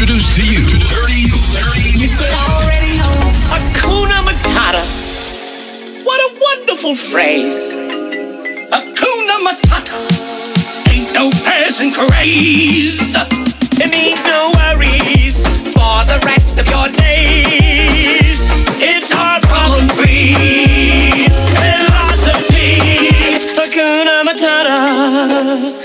introduce to you 30, 30 already home. Hakuna Matata. What a wonderful phrase. Hakuna Matata. Ain't no passing craze. It means no worries for the rest of your days. It's our problem free philosophy. Hakuna Matata.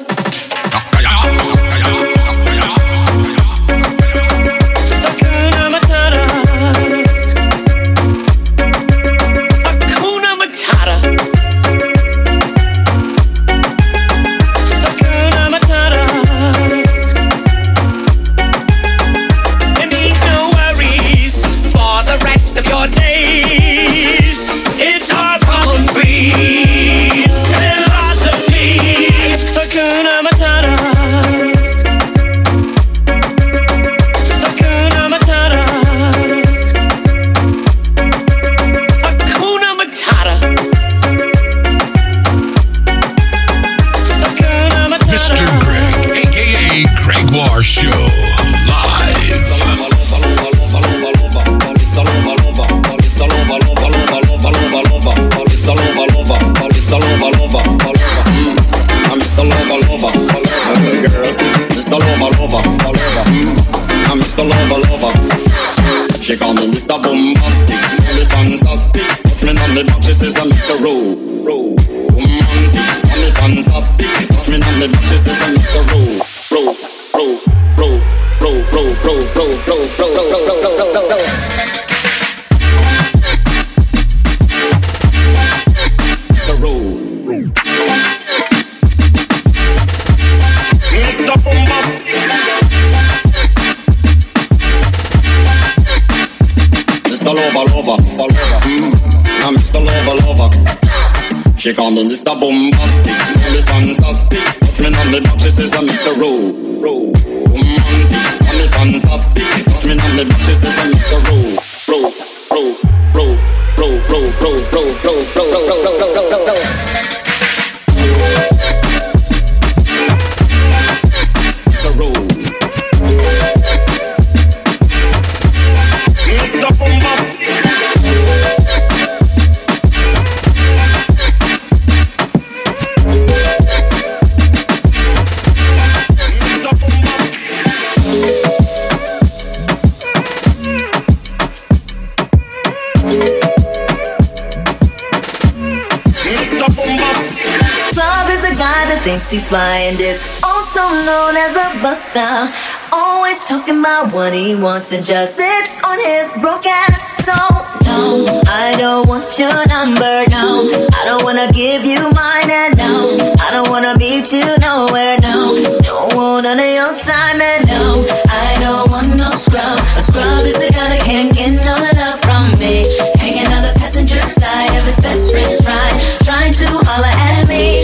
She call me Mr. Boombastic, tell me fantastic. Touch me on the back, she says I'm Mr. Rowe, Rowe. Romantic, call me fantastic. Touch me on the back, she says I'm Mr. Rowe, Rowe, Rowe, Rowe, Rowe, Rowe, Rowe, Rowe, Rowe, Rowe, Rowe, Rowe, Rowe, Rowe, he's flying this, also known as a buster. Always talking about what he wants and just sits on his broke ass. So, no, I don't want your number, no. I don't wanna give you mine, and no, I don't wanna meet you nowhere, no. Don't want none of your time, and no, I don't want no scrub. A scrub is the guy that can't get no love from me. Hanging on the passenger side of his best friend's ride, trying to holler at me.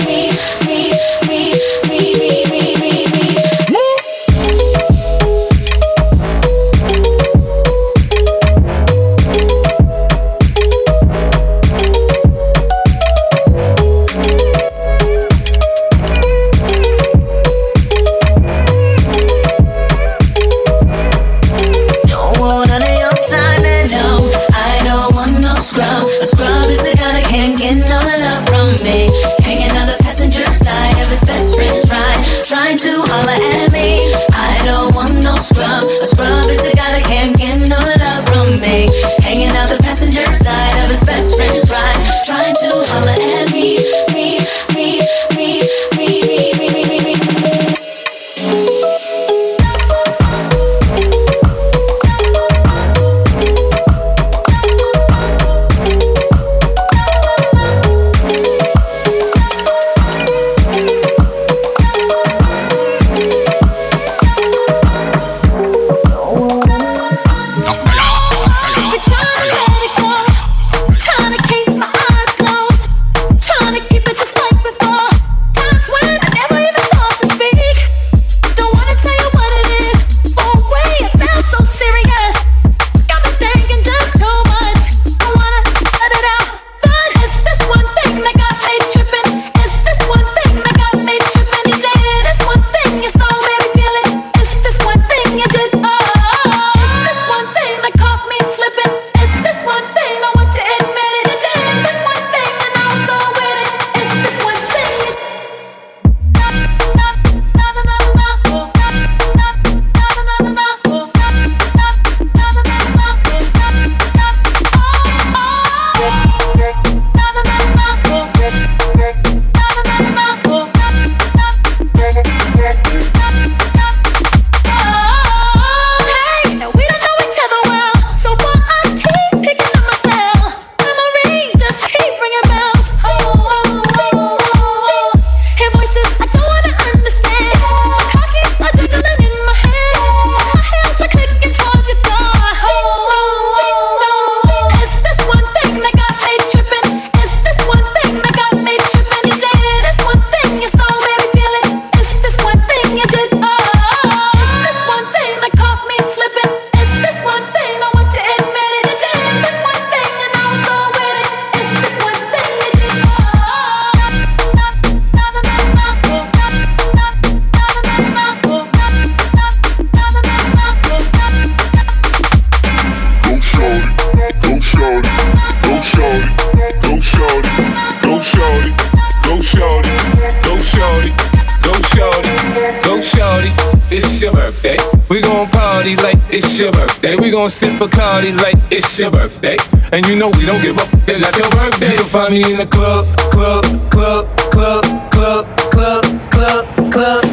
And you know we don't give up, it's not your birthday. You'll find me in the club, club, club, club, club, club, club, club.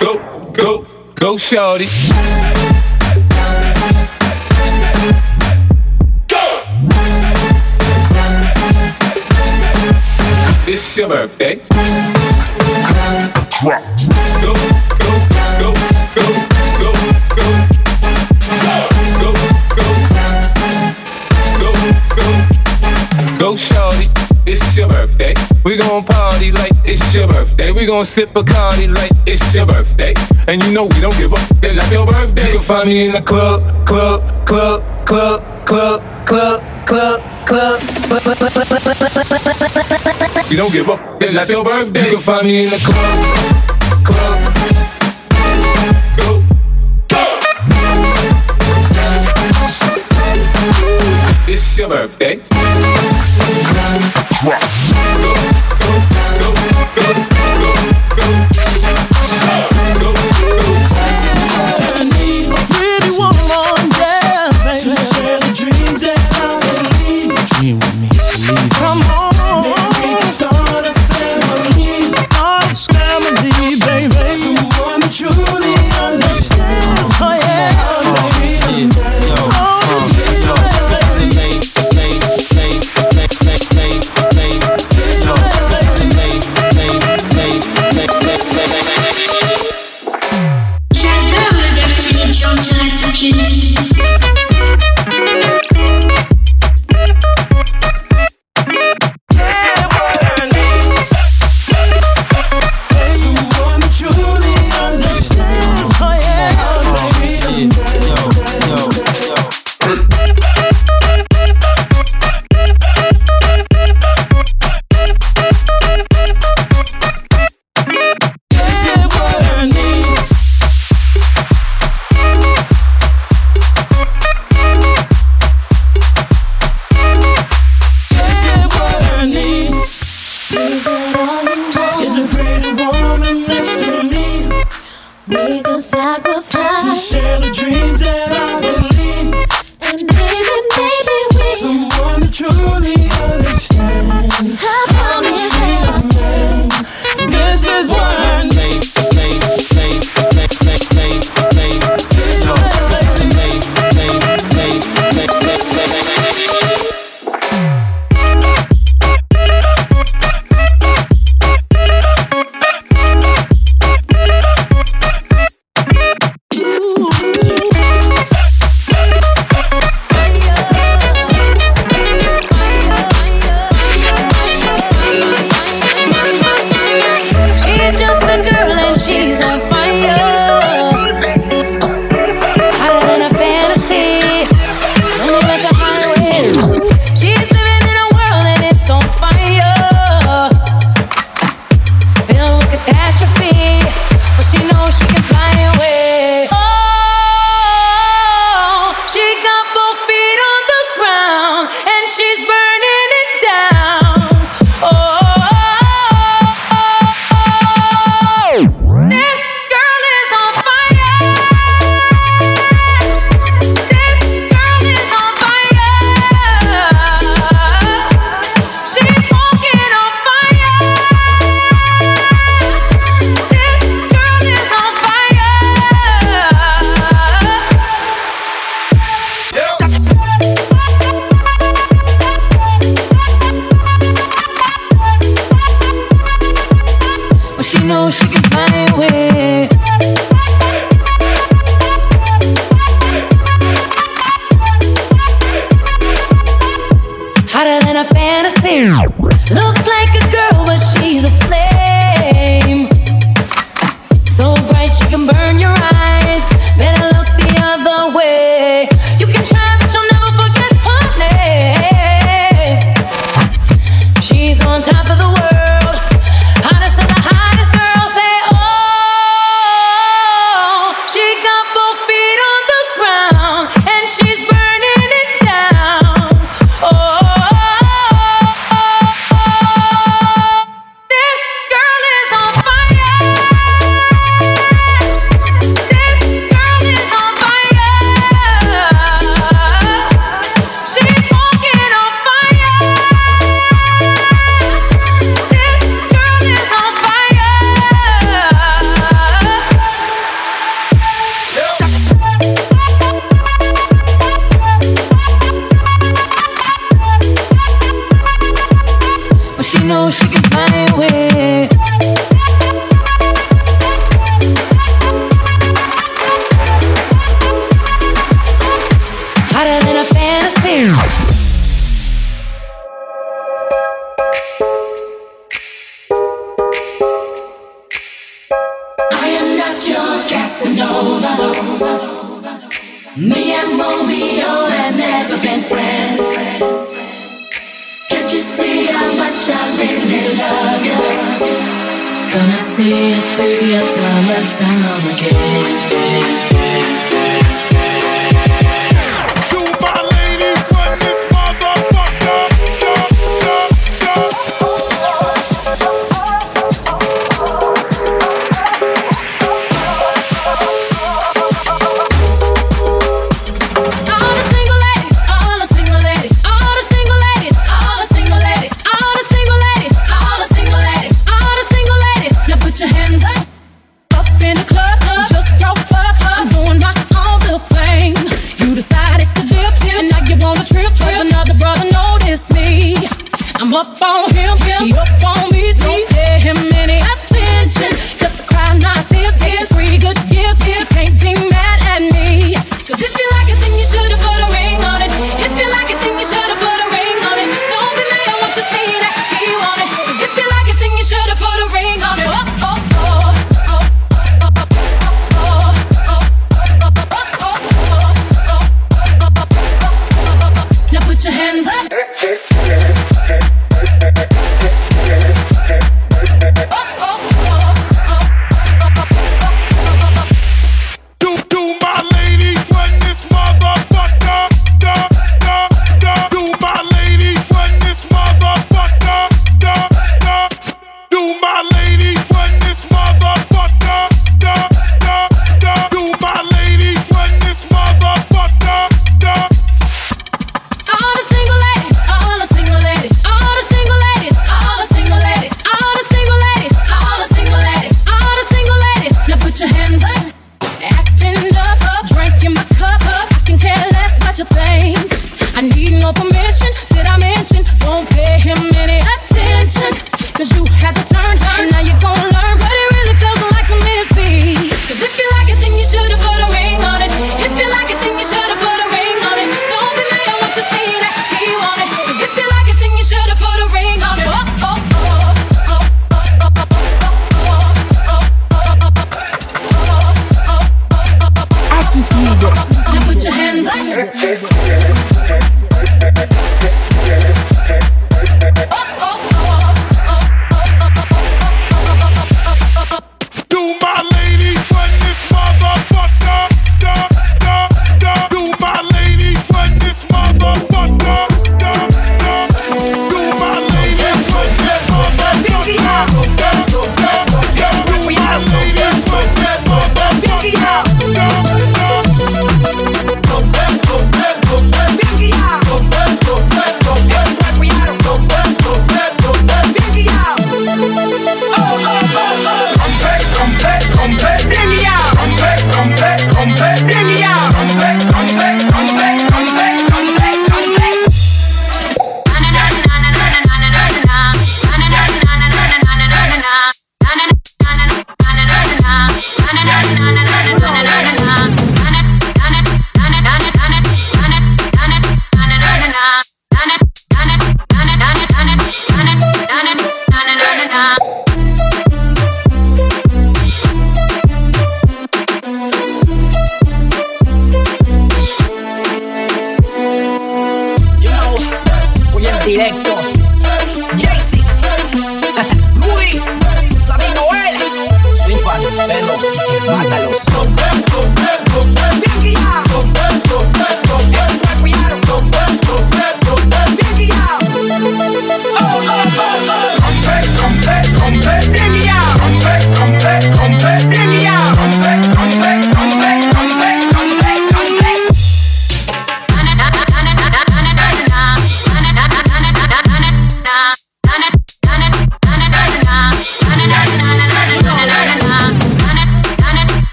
Go, go, go, shorty. We gon' sip Bacardi like it's your birthday. And you know we don't give up. It's not your birthday. You can find me in the club, club, club, club, club, club, club, club. We don't give up. It's not your birthday. You can find me in the club, club. Go, go. It's your birthday. Drop. Go, go, go, go.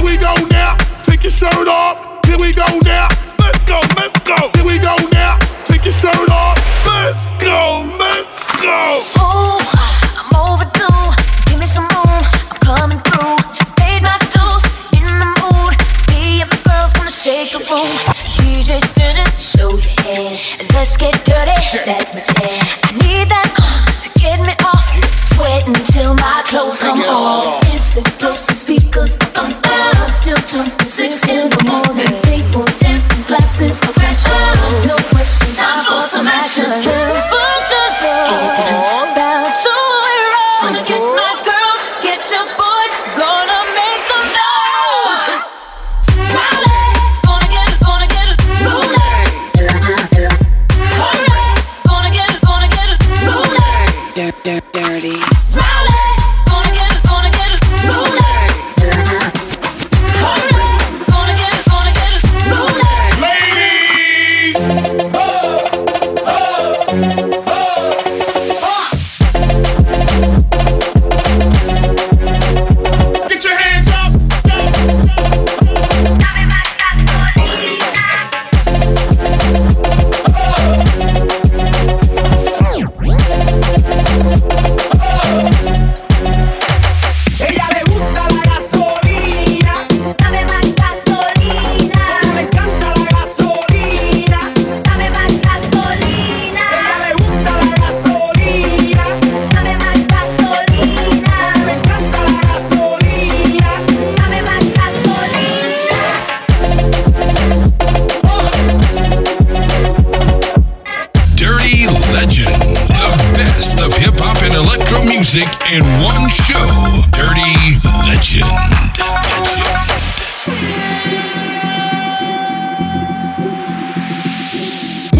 Here we go now. Take your shirt off. Here we go now. Let's go, let's go. Here we go now. Take your shirt off. Let's go, let's go. Ooh, I'm overdue. Give me some room. I'm coming through. Paid my dues. In the mood. Me and my girls gonna shake the room. DJ spinning. Show your hand. Let's get dirty. That's my jam.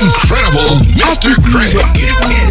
incredible Mr. Craig.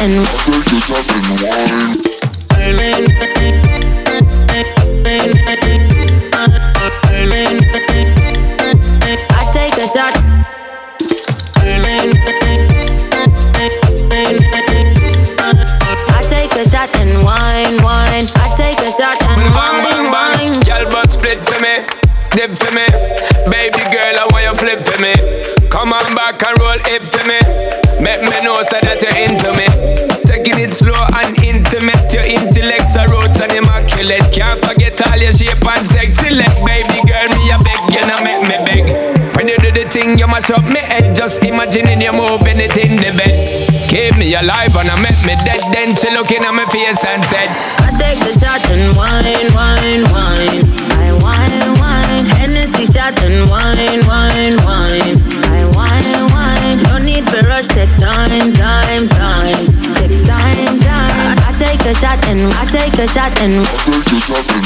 And. you move in the bed. Keep me alive and I make me dead. Then she looking at my face and said, I take the shot and wine, wine, wine. I wine, wine. Hennessy shot and wine, wine, wine. I wine, wine. No need for rush. Take time, time, time. Take time, time. I, I take a shot and I take a shot and. I take a shot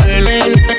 and wine.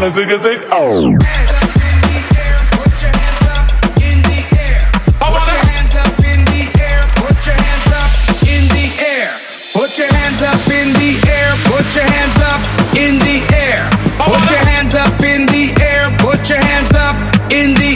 on and zig a zig. Oh. Put your hands up in the air, put your hands up in the air, put your hands up in the air, put your hands up in the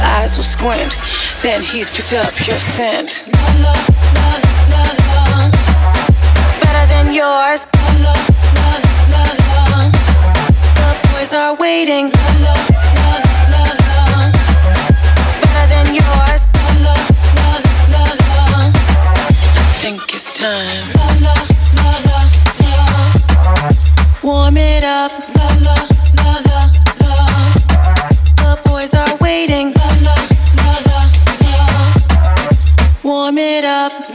eyes will squint. Then he's picked up your scent. La, la, la, la. Better than yours. La la la la. The boys are waiting. La la la la. Better than yours. La la la la. I think it's time. La la la la. Warm it up. La la la la. The boys are waiting. warm it up.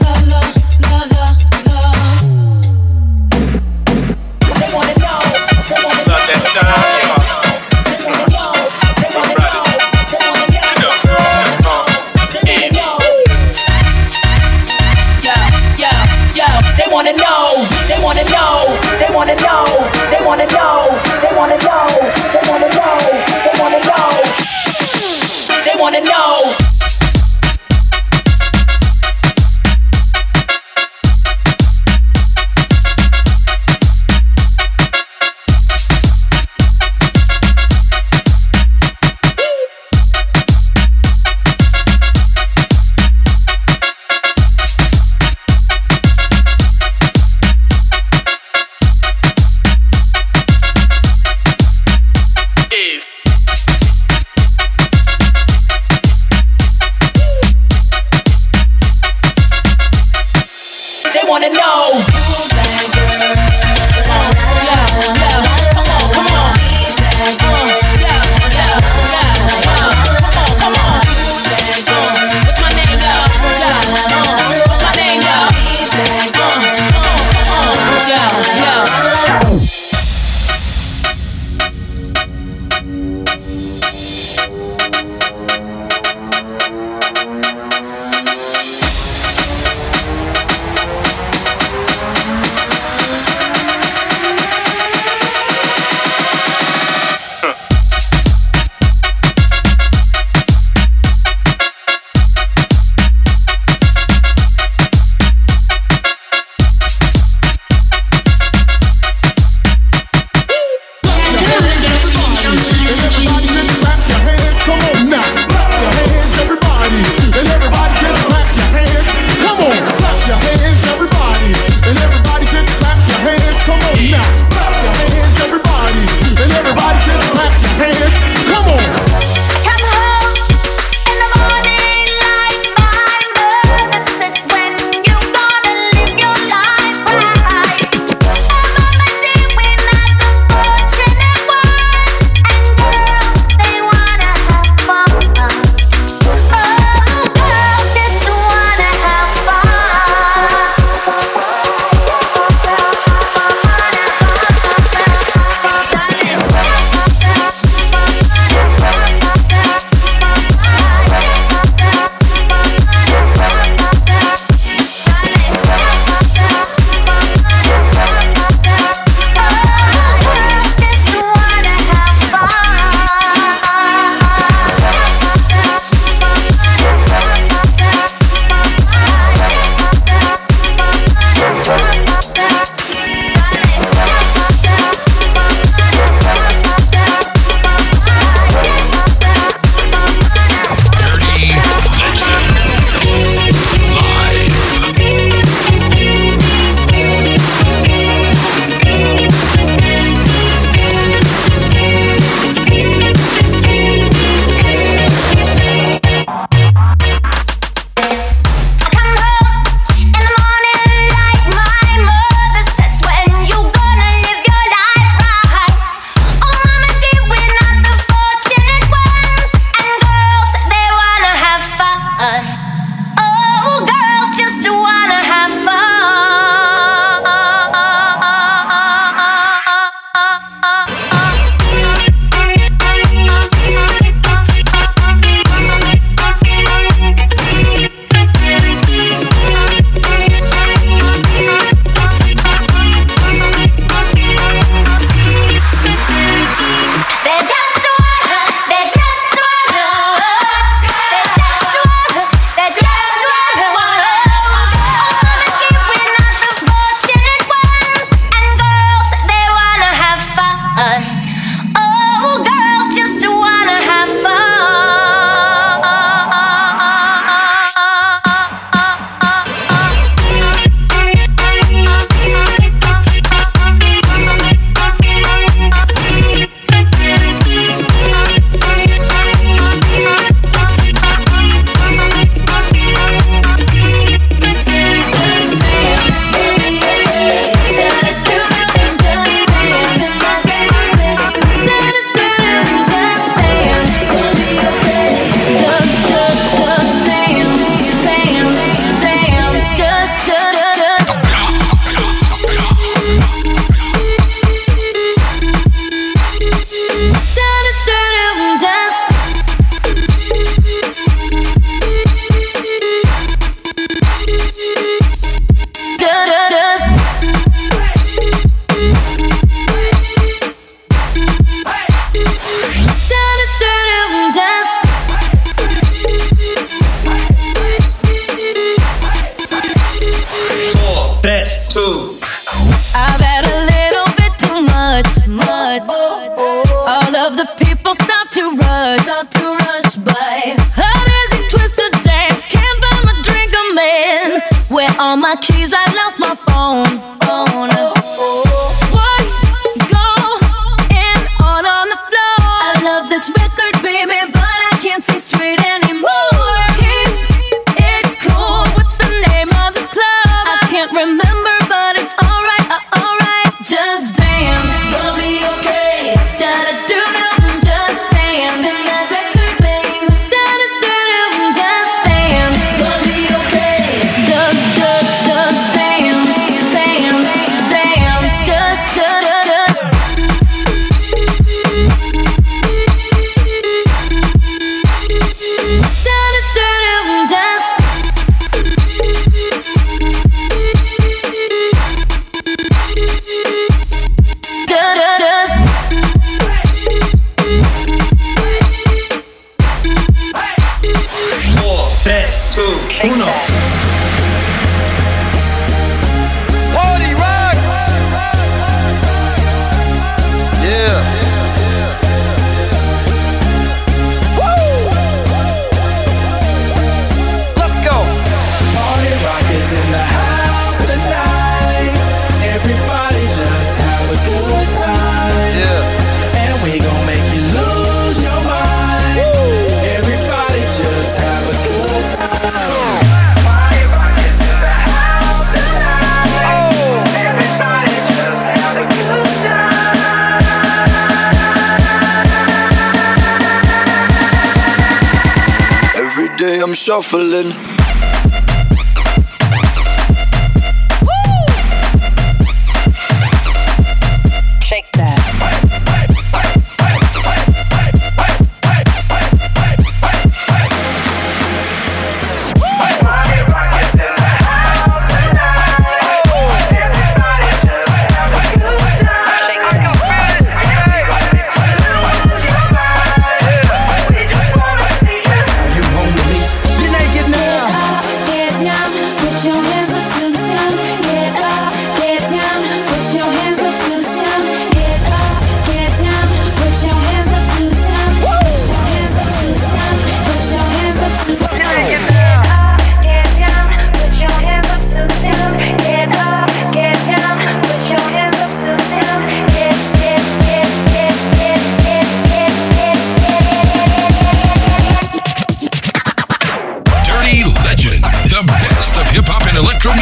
day I'm shuffling.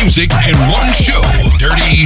music in one show. Dirty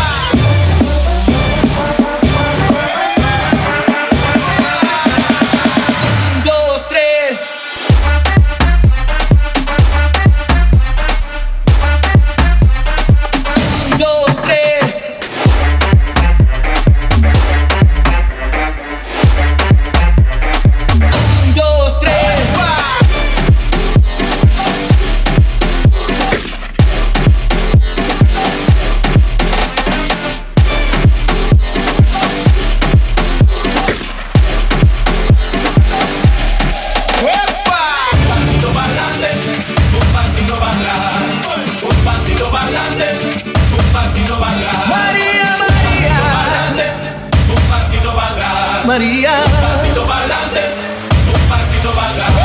Un pasito adelante, un pasito para atrás.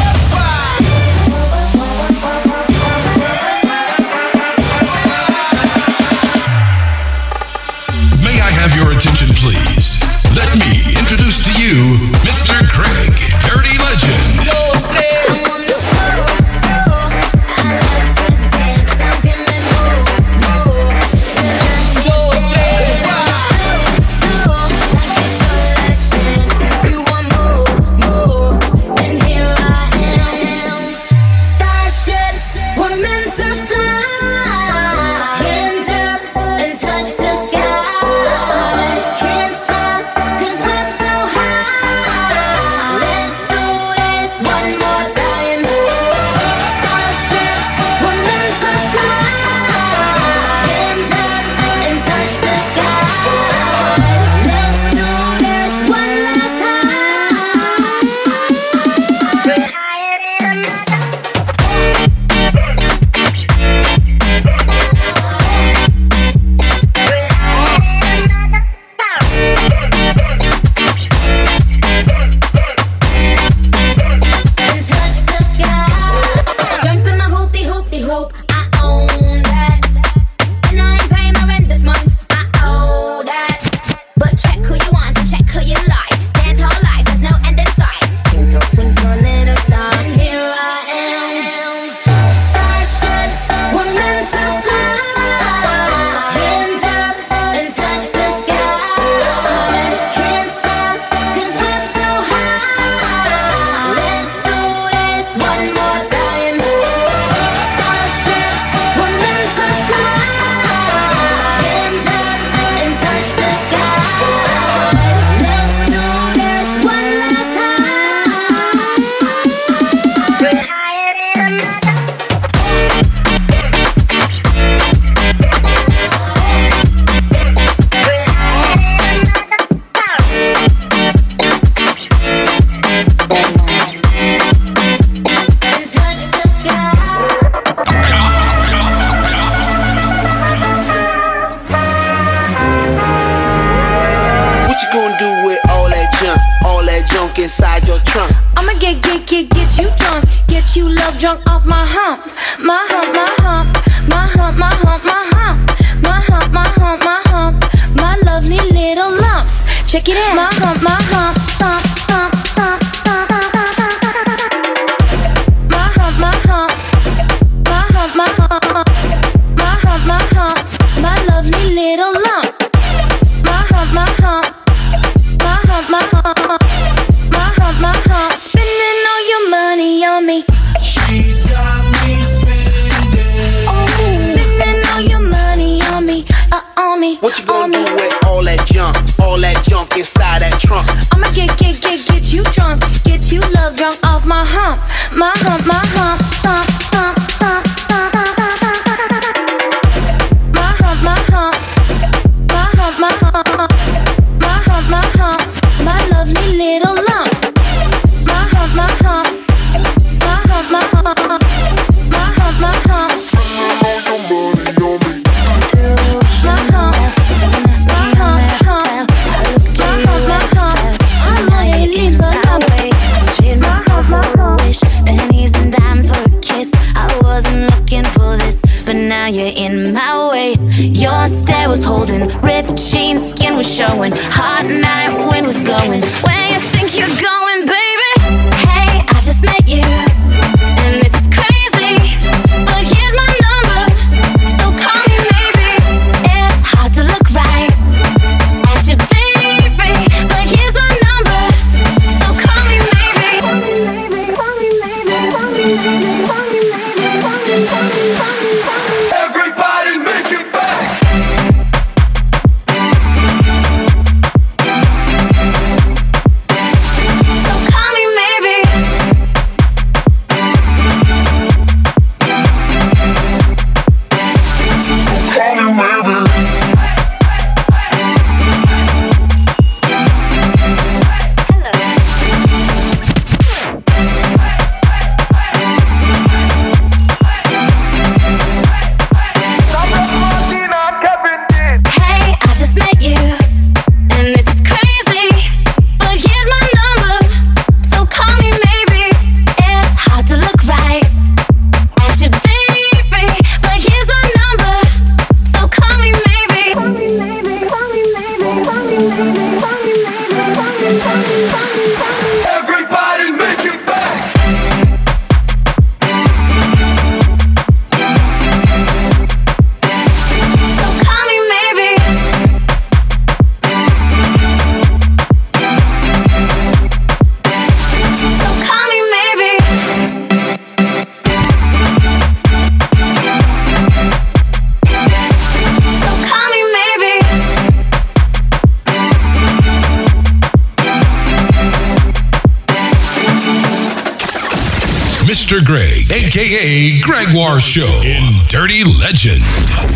Dirty Legend.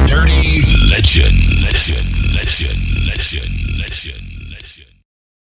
Dirty.